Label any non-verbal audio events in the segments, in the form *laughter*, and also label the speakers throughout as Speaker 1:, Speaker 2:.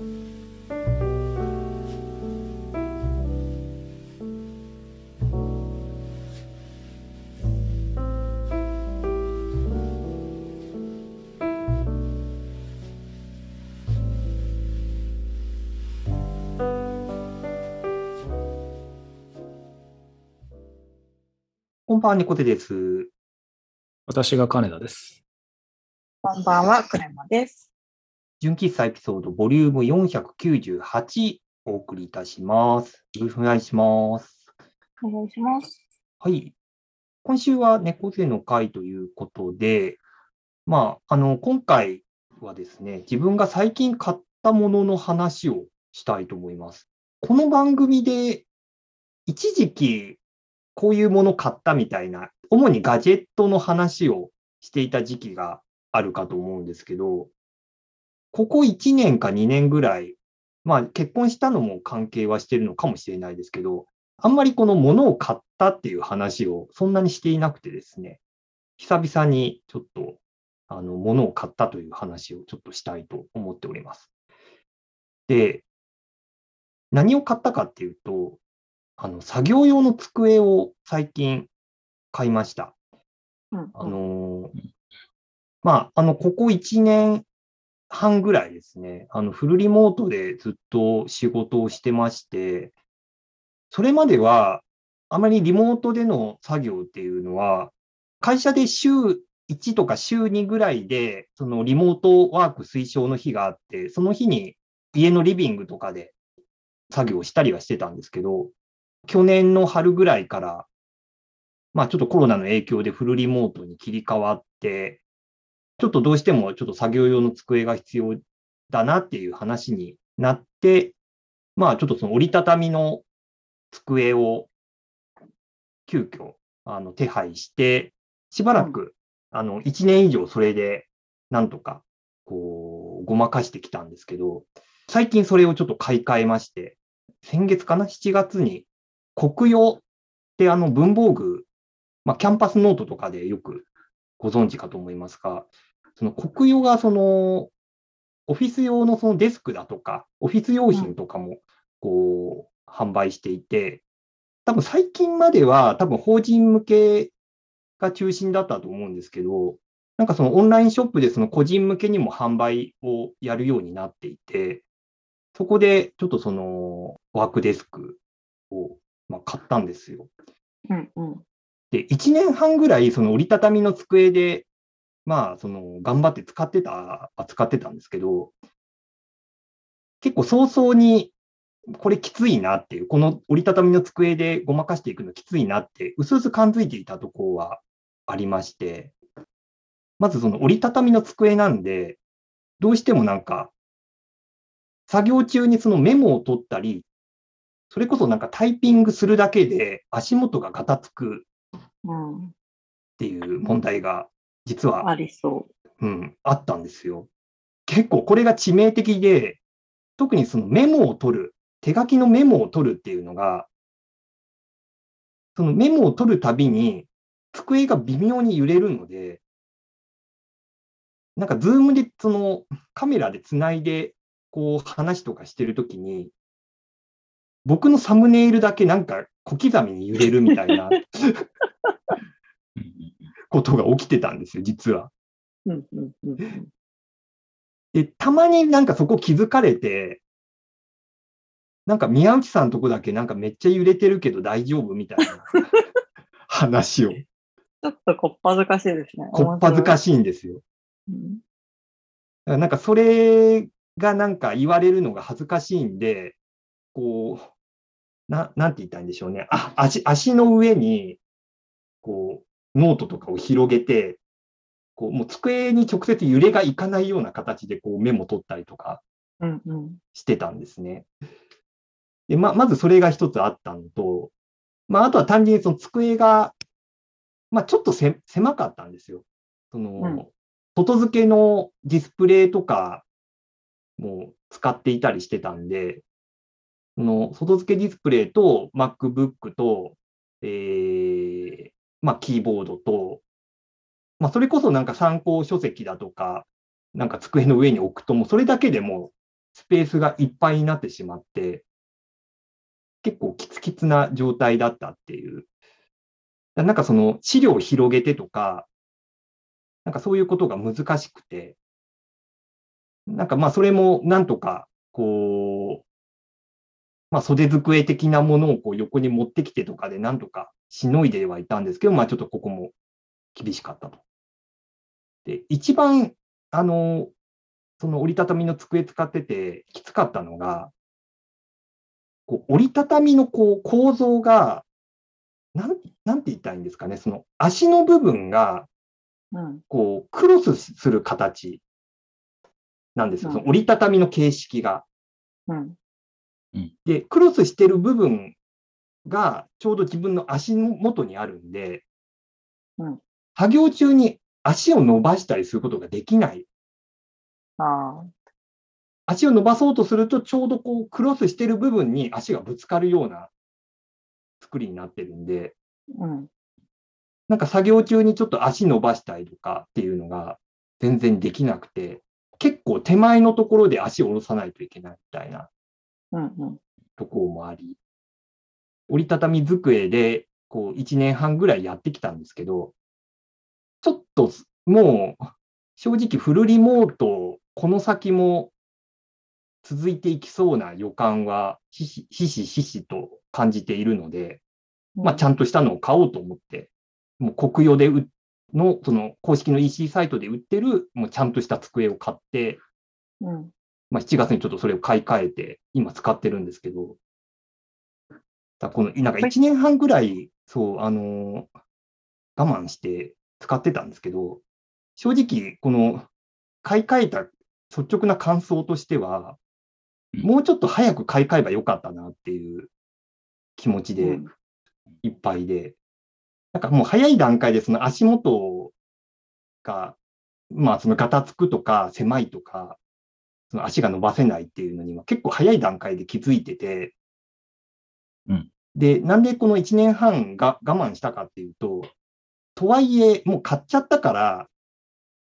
Speaker 1: こんばんは、猫手です。
Speaker 2: 私が金田です。
Speaker 3: こんばんは、クレマです。
Speaker 1: 純喫茶エピソードボリューム498お送りいたします。よろしくお願いします。
Speaker 3: お願いします。
Speaker 1: はい。今週は猫背の会ということで、まあ、あの、今回はですね、自分が最近買ったものの話をしたいと思います。この番組で、一時期、こういうもの買ったみたいな、主にガジェットの話をしていた時期があるかと思うんですけど、ここ1年か2年ぐらい、まあ結婚したのも関係はしてるのかもしれないですけど、あんまりこの物を買ったっていう話をそんなにしていなくてですね、久々にちょっと、あの、物を買ったという話をちょっとしたいと思っております。で、何を買ったかっていうと、あの、作業用の机を最近買いました。
Speaker 3: うん、
Speaker 1: あのーまあ、あの、ここ1年半ぐらいですね、あの、フルリモートでずっと仕事をしてまして、それまでは、あまりリモートでの作業っていうのは、会社で週1とか週2ぐらいで、そのリモートワーク推奨の日があって、その日に家のリビングとかで作業したりはしてたんですけど、去年の春ぐらいから、まあちょっとコロナの影響でフルリモートに切り替わって、ちょっとどうしてもちょっと作業用の机が必要だなっていう話になって、まあちょっとその折りたたみの机を急遽あの手配して、しばらく、あの1年以上それでなんとかこうごまかしてきたんですけど、最近それをちょっと買い替えまして、先月かな ?7 月に国用ってあの文房具、まあ、キャンパスノートとかでよくご存知かと思いますが、その国用がそのオフィス用のそのデスクだとか、オフィス用品とかもこう販売していて、多分最近までは多分法人向けが中心だったと思うんですけど、なんかそのオンラインショップでその個人向けにも販売をやるようになっていて、そこでちょっとそのワークデスクをまあ買ったんですよ。
Speaker 3: うんうん。
Speaker 1: で、1年半ぐらいその折りたたみの机で、まあその頑張って使ってた、扱ってたんですけど、結構早々にこれきついなっていう、この折りたたみの机でごまかしていくのきついなって、うすうす感づいていたところはありまして、まずその折りたたみの机なんで、どうしてもなんか、作業中にそのメモを取ったり、それこそなんかタイピングするだけで足元がガタつく
Speaker 3: うん、
Speaker 1: っていう問題が実は、
Speaker 3: ありそ
Speaker 1: う。ん、あったんですよ。結構これが致命的で、特にそのメモを取る、手書きのメモを取るっていうのが、そのメモを取るたびに机が微妙に揺れるので、なんかズームでそのカメラでつないでこう話とかしてるときに、僕のサムネイルだけなんか小刻みに揺れるみたいな *laughs* ことが起きてたんですよ、実は。で、たまになんかそこ気づかれて、なんか宮内さんのとこだけなんかめっちゃ揺れてるけど大丈夫みたいな *laughs* 話を、
Speaker 3: ちょっとこっぱずかしいですね。
Speaker 1: こっぱずか
Speaker 3: し
Speaker 1: しいんですよ。
Speaker 3: い。うん
Speaker 1: だからなんかそれがなんか言われるのが恥ずかしいんで、こう、ななんて言ったんでしょうね。あ足足の上に、こう、ノートとかを広げて、こう、もう机に直接揺れがいかないような形でこうメモ取ったりとか。してたんですね。で、ま、まずそれが一つあったのと、まあ、あとは単純にその机が、まあ、ちょっとせ狭かったんですよ。その、
Speaker 3: うん
Speaker 1: 外付けのディスプレイとかも使っていたりしてたんで、その外付けディスプレイと MacBook と、えー、まあ、キーボードと、まあ、それこそなんか参考書籍だとか、なんか机の上に置くと、もうそれだけでもスペースがいっぱいになってしまって、結構キツキツな状態だったっていう。なんかその資料を広げてとか、なんかそういうことが難しくて、なんかまあそれもなんとか、こう、まあ袖机的なものをこう横に持ってきてとかでなんとかしのいではいたんですけど、まあちょっとここも厳しかったと。で、一番、あの、その折りたたみの机使っててきつかったのが、こう折りたたみのこう構造が、なん、なんて言ったらいいんですかね、その足の部分が、
Speaker 3: うん。
Speaker 1: こう、クロスする形なんですよ。
Speaker 3: うん
Speaker 1: その折りたたみの形式が。
Speaker 3: うん。
Speaker 1: で、クロスしてる部分がちょうど自分の足の元にあるんで、
Speaker 3: うん
Speaker 1: 作業中に足を伸ばしたりすることができない。
Speaker 3: ああ。
Speaker 1: 足を伸ばそうとすると、ちょうどこう、クロスしてる部分に足がぶつかるような作りになってるんで、
Speaker 3: うん。
Speaker 1: なんか作業中にちょっと足伸ばしたりとかっていうのが全然できなくて、結構手前のところで足を下ろさないといけないみたいな
Speaker 3: うん。うん。
Speaker 1: ところもあり、折りたたみ机でこう1年半ぐらいやってきたんですけど、ちょっともう正直フルリモート、この先も続いていきそうな予感はひしひしひしと感じているので、まあ、ちゃんとしたのを買おうと思って、もう国用で売っの、その公式の EC サイトで売ってる、もうちゃんとした机を買って、
Speaker 3: うん。
Speaker 1: まあ、7月にちょっとそれを買い替えて、今使ってるんですけど、だこの、なんか1年半ぐらい、そう、あのー我慢して使ってたんですけど、正直、この、買い替えた率直な感想としては、
Speaker 2: うん。
Speaker 1: もうちょっと早く買い替えばよかったなっていう気持ちで、
Speaker 3: うん。
Speaker 1: いっぱいで、なんかもう早い段階でその足元が、まあそのガタつくとか狭いとか、その足が伸ばせないっていうのには結構早い段階で気づいてて、
Speaker 2: うん
Speaker 1: で、なんでこの1年半が我慢したかっていうと、とはいえもう買っちゃったから、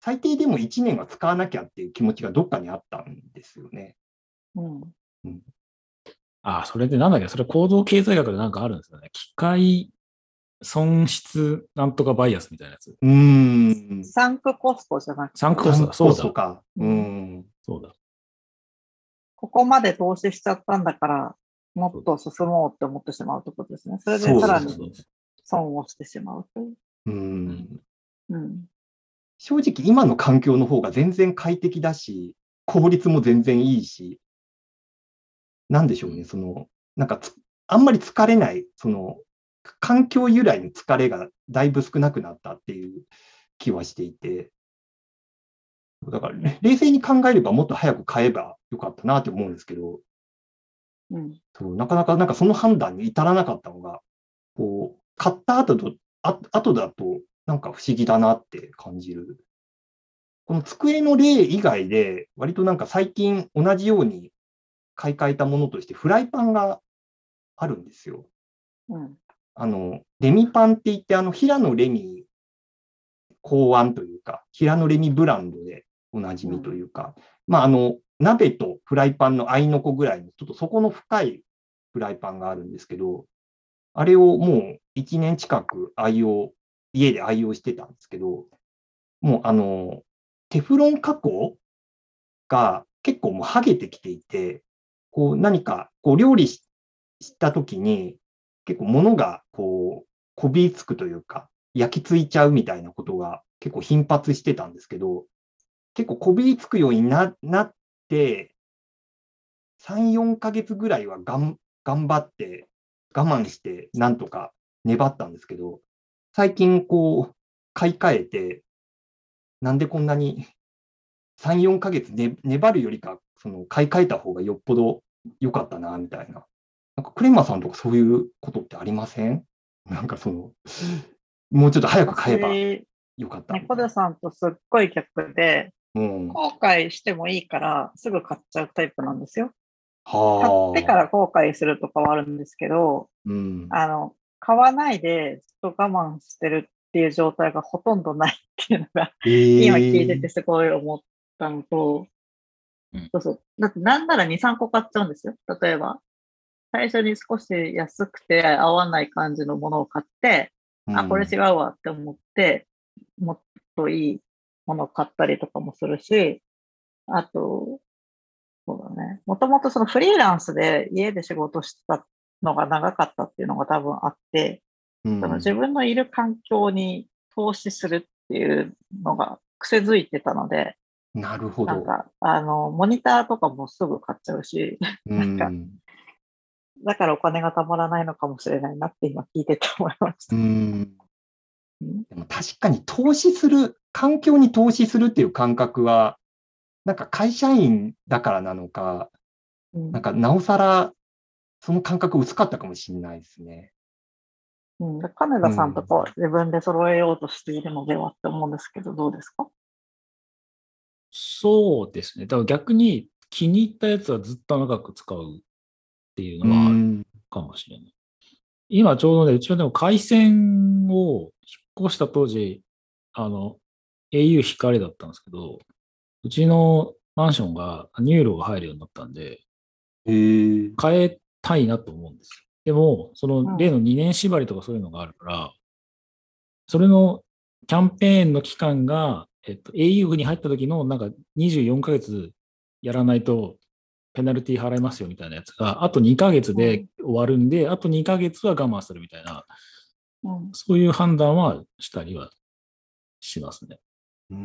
Speaker 1: 最低でも1年は使わなきゃっていう気持ちがどっかにあったんですよね。
Speaker 3: うん。
Speaker 2: ああ、それでなんだっけ、それ行動経済学でなんかあるんですよね。機械損失なんとかバイアスみたいなやつ。
Speaker 1: うーん。
Speaker 3: サンクコストじゃなくて、
Speaker 2: サンクコストだ、そうだ、
Speaker 1: か。うん。
Speaker 2: そうだ。
Speaker 3: ここまで投資しちゃったんだから、もっと進もうって思ってしまうところですね。それでさらに損をしてしまうという。
Speaker 1: うん。
Speaker 3: うん。
Speaker 1: 正直今の環境の方が全然快適だし、効率も全然いいし、なんでしょうね、その、なんかつあんまり疲れない、その、環境由来の疲れがだいぶ少なくなったっていう気はしていて、だかられ冷静に考えればもっと早く買えばよかったなって思うんですけど、
Speaker 3: うん。
Speaker 1: そうなかなかなんかその判断に至らなかったのが、こう、買った後と、あ後だと、なんか不思議だなって感じる。この机の例以外で、割となんか最近同じように買い替えたものとして、フライパンがあるんですよ。
Speaker 3: うん。
Speaker 1: あの、レミパンって言って、あの、平野レミ考案というか、平野レミブランドでおなじみというか、まあ、あの、鍋とフライパンの合いの子ぐらいの、ちょっと底の深いフライパンがあるんですけど、あれをもう1年近く愛用、家で愛用してたんですけど、もうあの、テフロン加工が結構もう剥げてきていて、こう何かこう料理したときに、結構物がこう、こびりつくというか、焼き付いちゃうみたいなことが結構頻発してたんですけど、結構こびりつくようにななって、3、4ヶ月ぐらいはがん頑張って、我慢して、なんとか粘ったんですけど、最近こう、買い替えて、なんでこんなに3、4ヶ月、ね、粘るよりか、その買い替えた方がよっぽど良かったな、みたいな。なんかクレマさんとかそういうことってありません？なんかその、もうちょっと早く買えば
Speaker 3: 私
Speaker 1: よかった。
Speaker 3: 猫背さんとすっごい逆で、
Speaker 1: うん。
Speaker 3: 後悔してもいいから、すぐ買っちゃうタイプなんですよ。買
Speaker 1: はあ。
Speaker 3: ってから後悔するとかはあるんですけど、
Speaker 1: うん。
Speaker 3: あの、買わないでずっと我慢してるっていう状態がほとんどないっていうのが、今聞いててすごい思ったのと、
Speaker 2: うん
Speaker 3: そうそう。だってなんなら2、3個買っちゃうんですよ。例えば、最初に少し安くて合わない感じのものを買って、あ、これ違うわって思って、もっといいものを買ったりとかもするし、あと、そうだね。もともとそのフリーランスで家で仕事してたのが長かったっていうのが多分あって、
Speaker 1: うん
Speaker 3: その自分のいる環境に投資するっていうのが癖づいてたので、
Speaker 1: なるほど。
Speaker 3: なんか、あの、モニターとかもすぐ買っちゃうし、
Speaker 1: うん
Speaker 3: なんかだからお金がたまらないのかもしれないなって今聞いてて思いました。
Speaker 1: うん
Speaker 3: うん
Speaker 1: でも確かに投資する、環境に投資するっていう感覚は、なんか会社員だからなのか、
Speaker 3: うん
Speaker 1: なんかなおさらその感覚薄かったかもしれないですね。
Speaker 3: うん、で金田さんとかは自分で揃えようとしているのではって思うんですけど、どうですか？
Speaker 2: そうですね。だから逆に気に入ったやつはずっと長く使うっていうのはあるかもしれない。今ちょうどね、うちはでも回線を引っ越した当時、あの、au 光だったんですけど、うちのマンションが NURO が入るようになったんで、変えたいなと思うんですよ。でも、そ
Speaker 3: うん
Speaker 2: の例の2年縛りとかそういうのがあるから、それのキャンペーンの期間が、えっと、au に入った時のなんか24ヶ月やらないとペナルティ払いますよみたいなやつが、あと2ヶ月で終わるんで、あと2ヶ月は我慢するみたいな、
Speaker 3: うん。
Speaker 2: そういう判断はしたりはしますね。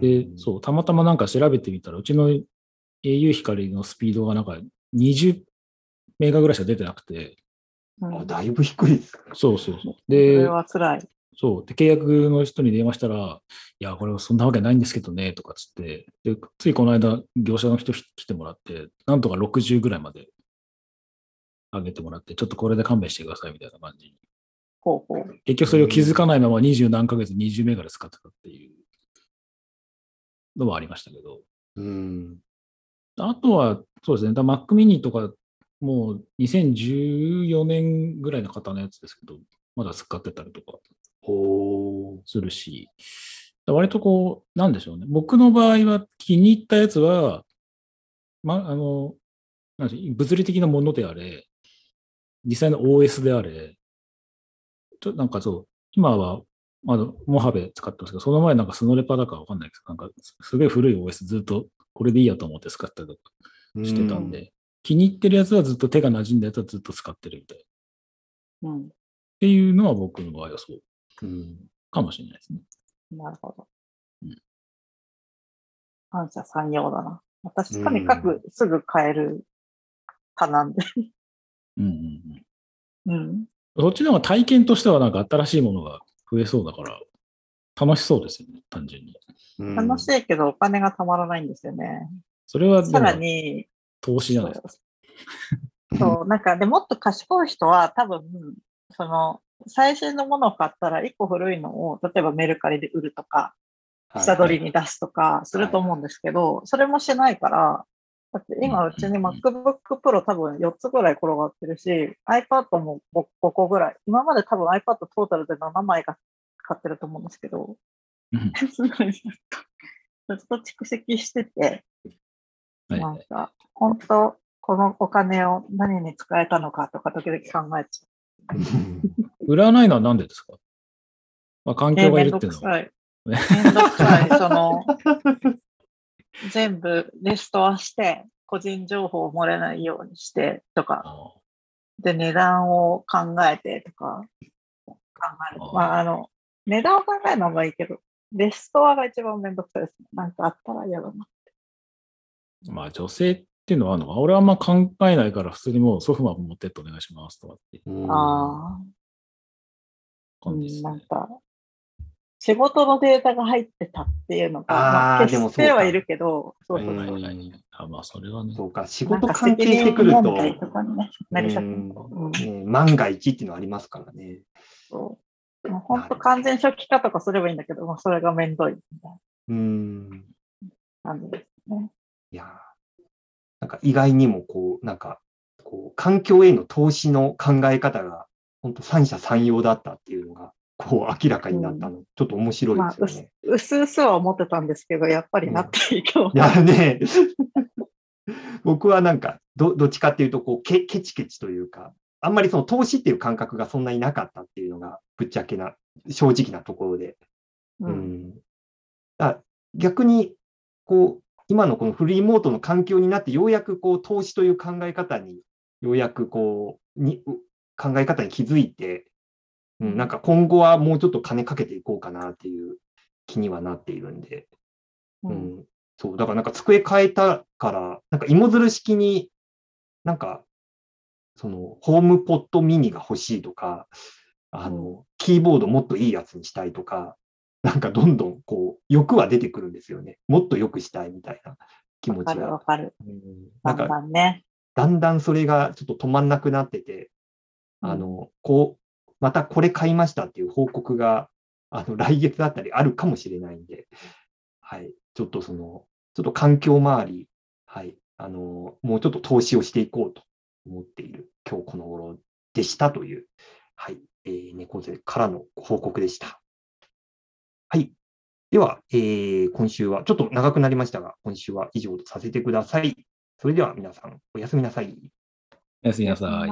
Speaker 2: で、そう、たまたまなんか調べてみたら、うちの au 光のスピードがなんか20メガぐらいしか出てなくて、
Speaker 3: うん
Speaker 1: あだいぶ低いです。
Speaker 2: そうそうそう。
Speaker 3: そ
Speaker 2: で
Speaker 3: れ、は辛い。
Speaker 2: そう。で、契約の人に電話したら、いや、これはそんなわけないんですけどね、とかつって、で、ついこの間、業者の人来てもらって、なんとか60ぐらいまで上げてもらって、ちょっとこれで勘弁してくださいみたいな感じに。
Speaker 3: ほうほう。
Speaker 2: 結局それを気づかないまま20何ヶ月20メガで使ってたっていうのもありましたけど、
Speaker 1: うん。
Speaker 2: あとは、そうですね、だ Mac mini とか、もう2014年ぐらいの方のやつですけど、まだ使ってたりとか
Speaker 1: ほ
Speaker 2: するし、割とこう、なんでしょうね。僕の場合は気に入ったやつは、ま、あの、なんでしょう物理的なものであれ、実際の OS であれ、ちょっとなんかそう、今は、まだモハベ使ってますけど、その前なんかスノレパだかわかんないですけど、なんかすごい古い OS ずっとこれでいいやと思って使ったりとか
Speaker 1: う。
Speaker 2: してたんで、気に入ってるやつはずっと手が馴染んだやつはずっと使ってるみたい。っ
Speaker 3: うん。
Speaker 2: ていうのは僕の場合はそう
Speaker 1: うん。
Speaker 2: かもしれないですね。
Speaker 3: なるほど
Speaker 2: うん。
Speaker 3: 感謝三様だな。私、とにかくすぐ買える派なんで。
Speaker 2: うんうんうん。
Speaker 3: うん。
Speaker 2: そっちの方が体験としてはなんか新しいものが増えそうだから、楽しそうですよね、単純に。
Speaker 1: うん
Speaker 3: 楽しいけどお金がたまらないんですよね。
Speaker 2: それはで
Speaker 3: さら
Speaker 2: も
Speaker 3: に、
Speaker 2: 投資じゃないですか。
Speaker 3: そう、なんかでもっと賢い人は多分、その、最新のものを買ったら1個古いのを、例えばメルカリで売るとか、下取りに出すとかすると思うんですけど、それもしないから、だって今うちに MacBook Pro 多分4つぐらい転がってるし、iPad も 5, 5個ぐらい。今まで多分 iPad トータルで7枚が買ってると思うんですけど、
Speaker 2: うん *laughs*
Speaker 3: すごいずっとずっと蓄積してて、
Speaker 2: はい
Speaker 3: なんか、本当、このお金を何に使えたのかとか時々考えちゃ
Speaker 2: 売らないのはなんでですか？まあ、環
Speaker 3: う。
Speaker 2: 境がい
Speaker 3: めんど
Speaker 2: るっていうのは。
Speaker 3: くさい。めんどくさい。その、*laughs* 全部レストアして、個人情報を漏れないようにしてとか、
Speaker 2: あ
Speaker 3: で、値段を考えてとか、考える。まあ、あの、値段を考えるのはいいけど、レストアが一番めんどくさいですね。なんかあったら嫌だな。
Speaker 2: あまあ、女性っていうのはあるのか俺はあんま考えないから、普通にもうソフト持ってってお願いしますとかって
Speaker 1: うん
Speaker 3: ああ。うん、
Speaker 2: 感じですね。
Speaker 3: なんか、仕事のデータが入ってたっていうのが、まあ、してはいるけど、そうそう
Speaker 1: うん
Speaker 2: はいはいはいあまあ、それはね。
Speaker 1: そうか、仕事関係
Speaker 3: 責
Speaker 1: してくると、万が一っていうのはありますからね。
Speaker 3: そう。もう本当完全初期化とかすればいいんだけど、まあ、それがめんどいみたい
Speaker 1: うん。
Speaker 3: な感じですね。
Speaker 1: いやー、なんか意外にもこう、なんか、こう、環境への投資の考え方が、本当三者三様だったっていうのが、こう、明らかになったの、ちょっと面白いですよね。
Speaker 3: うすうすは思ってたんですけど、やっぱりなっていいかも。
Speaker 1: いやね、*laughs* 僕はなんかど、どっちかっていうと、こう、ケケチケチというか、あんまりその投資っていう感覚がそんなになかったっていうのが、ぶっちゃけな、正直なところで。
Speaker 3: う。
Speaker 1: うんん。あ逆に、こう、今のこのフリーモートの環境になって、ようやくこう、投資という考え方に、ようやくこう、に、う考え方に気づいて、うん、なんか今後はもうちょっと金かけていこうかなっていう気にはなっているんで、
Speaker 3: う
Speaker 1: うん。ん、そう、だからなんか机変えたから、なんか芋づる式に、なんか、その、ホームポットミニが欲しいとか、あの、キーボードもっといいやつにしたいとか、なんかどんどんこう、欲は出てくるんですよね。もっと良くしたいみたいな気持ち
Speaker 3: わかるわ
Speaker 1: が。
Speaker 3: かる。
Speaker 1: うん。
Speaker 3: だん
Speaker 1: なんか、
Speaker 3: だんね。
Speaker 1: だんだんそれがちょっと止まんなくなってて、あの、こう、またこれ買いましたっていう報告が、あの、*laughs* 来月だったりあるかもしれないんで、はい。ちょっとその、ちょっと環境周り、はい。あの、もうちょっと投資をしていこうと思っている今日この頃でしたという、はい。えー、猫背からの報告でした。はい。では、えー、今週は、ちょっと長くなりましたが、今週は以上とさせてください。それでは皆さん、おやすみなさい。
Speaker 2: おやすみ
Speaker 3: なさい。